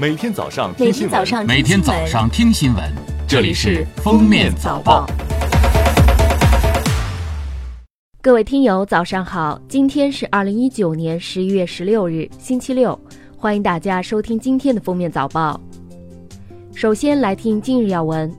每天早上每听新闻，天早上每天早上听新闻，这里是《封面早报》。各位听友，早上好！今天是二零一九年十一月十六日，星期六，欢迎大家收听今天的封面早报。首先来听今日要闻：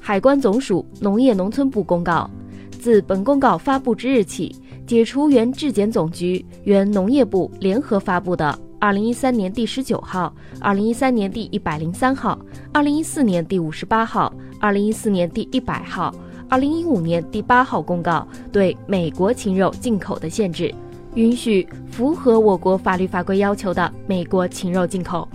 海关总署、农业农村部公告，自本公告发布之日起，解除原质检总局、原农业部联合发布的二零一三年第十九号、二零一三年第一百零三号、二零一四年第五十八号、二零一四年第一百号。二零一五年第八号公告对美国禽肉进口的限制，允许符合我国法律法规要求的美国禽肉进口。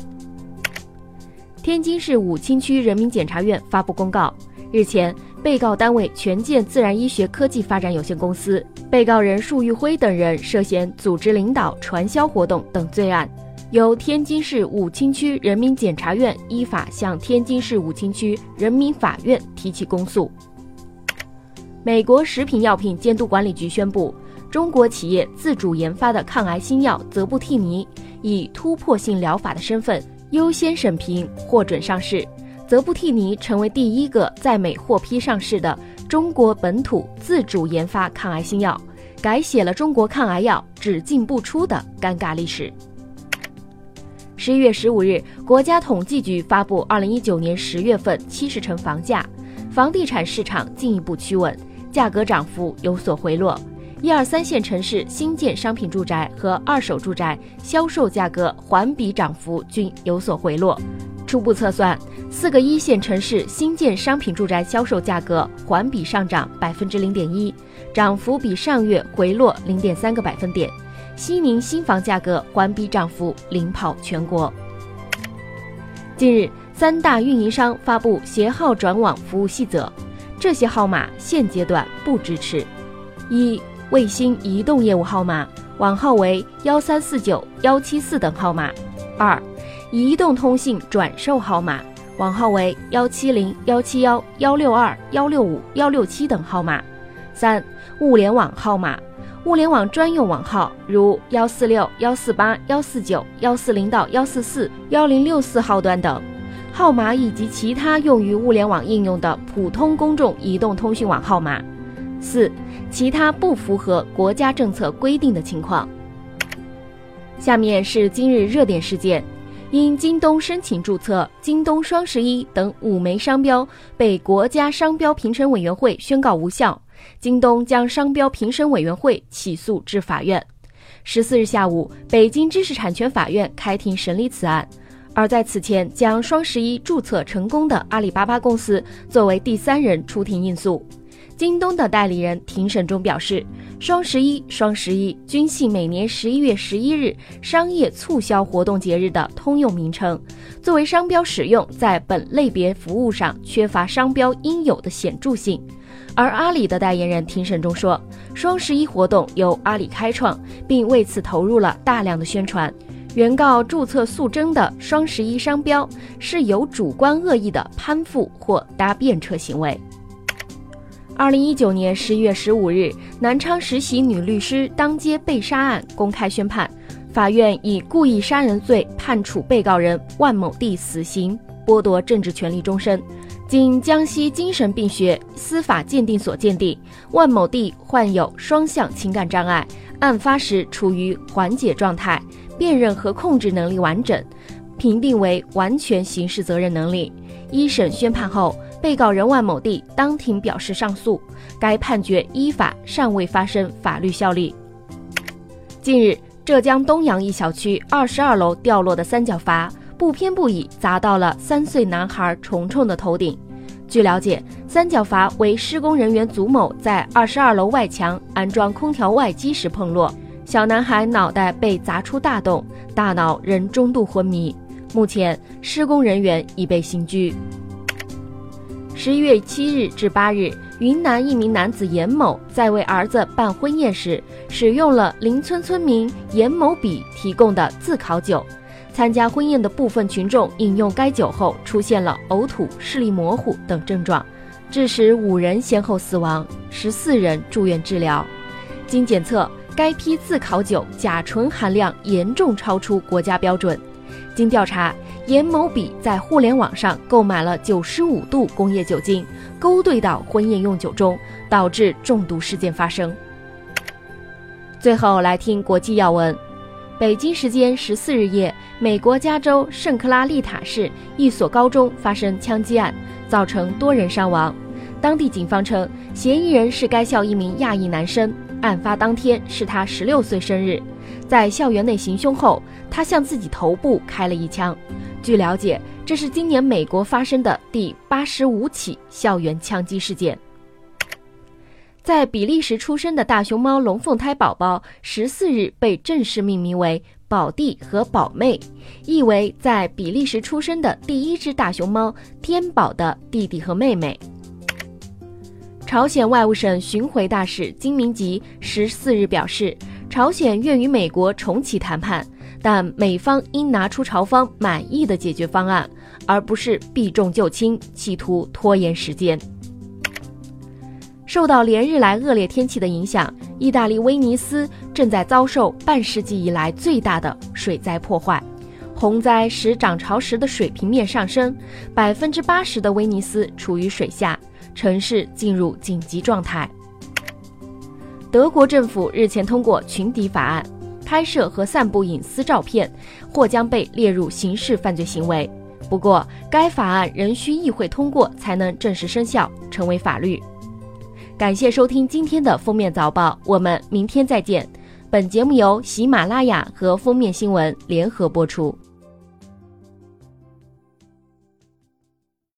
天津市武清区人民检察院发布公告，日前，被告单位权健自然医学科技发展有限公司、被告人束玉辉等人涉嫌组织领导、传销活动等罪案，由天津市武清区人民检察院依法向天津市武清区人民法院提起公诉。美国食品药品监督管理局宣布，中国企业自主研发的抗癌新药泽布替尼以突破性疗法的身份优先审评获准上市。泽布替尼成为第一个在美获批上市的中国本土自主研发抗癌新药，改写了中国抗癌药只进不出的尴尬历史。十一月十五日，国家统计局发布二零一九年十月份七十城房价，房地产市场进一步趋稳。价格涨幅有所回落，一二三线城市新建商品住宅和二手住宅销售价格环比涨幅均有所回落。初步测算，四个一线城市新建商品住宅销售价格环比上涨百分之零点一，涨幅比上月回落零点三个百分点。西宁新房价格环比涨幅领跑全国。近日，三大运营商发布携号转网服务细则。这些号码现阶段不支持：一、卫星移动业务号码，网号为幺三四九幺七四等号码；二、移动通信转售号码，网号为幺七零幺七幺幺六二幺六五幺六七等号码；三、物联网号码，物联网专用网号如幺四六幺四八幺四九幺四零到幺四四幺零六四号段等。号码以及其他用于物联网应用的普通公众移动通讯网号码。四、其他不符合国家政策规定的情况。下面是今日热点事件：因京东申请注册“京东双十一”等五枚商标被国家商标评审委员会宣告无效，京东将商标评审委员会起诉至法院。十四日下午，北京知识产权法院开庭审理此案。而在此前将双十一注册成功的阿里巴巴公司作为第三人出庭应诉，京东的代理人庭审中表示，双十一、双十一均系每年十一月十一日商业促销活动节日的通用名称，作为商标使用在本类别服务上缺乏商标应有的显著性。而阿里的代言人庭审中说，双十一活动由阿里开创，并为此投入了大量的宣传。原告注册诉争的双十一商标是有主观恶意的攀附或搭便车行为。二零一九年十一月十五日，南昌实习女律师当街被杀案公开宣判，法院以故意杀人罪判处被告人万某弟死刑，剥夺政治权利终身。经江西精神病学司法鉴定所鉴定，万某弟患有双向情感障碍，案发时处于缓解状态。辨认和控制能力完整，评定为完全刑事责任能力。一审宣判后，被告人万某弟当庭表示上诉，该判决依法尚未发生法律效力。近日，浙江东阳一小区二十二楼掉落的三角阀不偏不倚砸到了三岁男孩虫虫的头顶。据了解，三角阀为施工人员祖某在二十二楼外墙安装空调外机时碰落。小男孩脑袋被砸出大洞，大脑仍中度昏迷。目前，施工人员已被刑拘。十一月七日至八日，云南一名男子严某在为儿子办婚宴时，使用了邻村村民严某比提供的自烤酒。参加婚宴的部分群众饮用该酒后，出现了呕吐、视力模糊等症状，致使五人先后死亡，十四人住院治疗。经检测。该批自烤酒甲醇含量严重超出国家标准。经调查，严某比在互联网上购买了九十五度工业酒精，勾兑到婚宴用酒中，导致中毒事件发生。最后来听国际要闻。北京时间十四日夜，美国加州圣克拉丽塔市一所高中发生枪击案，造成多人伤亡。当地警方称，嫌疑人是该校一名亚裔男生。案发当天是他十六岁生日，在校园内行凶后，他向自己头部开了一枪。据了解，这是今年美国发生的第八十五起校园枪击事件。在比利时出生的大熊猫龙凤胎宝宝十四日被正式命名为“宝弟”和“宝妹”，意为在比利时出生的第一只大熊猫天宝的弟弟和妹妹。朝鲜外务省巡回大使金明吉十四日表示，朝鲜愿与美国重启谈判，但美方应拿出朝方满意的解决方案，而不是避重就轻，企图拖延时间。受到连日来恶劣天气的影响，意大利威尼斯正在遭受半世纪以来最大的水灾破坏。洪灾使涨潮时的水平面上升，百分之八十的威尼斯处于水下，城市进入紧急状态。德国政府日前通过群敌法案，拍摄和散布隐私照片或将被列入刑事犯罪行为。不过，该法案仍需议会通过才能正式生效，成为法律。感谢收听今天的封面早报，我们明天再见。本节目由喜马拉雅和封面新闻联合播出。